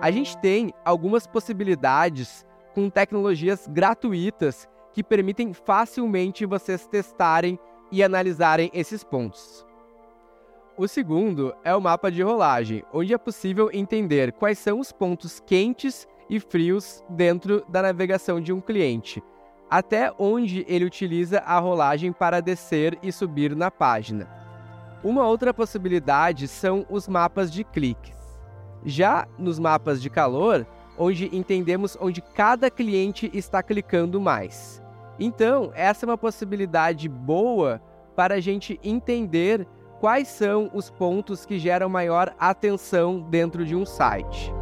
A gente tem algumas possibilidades com tecnologias gratuitas que permitem facilmente vocês testarem e analisarem esses pontos. O segundo é o mapa de rolagem, onde é possível entender quais são os pontos quentes e frios dentro da navegação de um cliente, até onde ele utiliza a rolagem para descer e subir na página. Uma outra possibilidade são os mapas de cliques. Já nos mapas de calor, onde entendemos onde cada cliente está clicando mais. Então, essa é uma possibilidade boa para a gente entender quais são os pontos que geram maior atenção dentro de um site.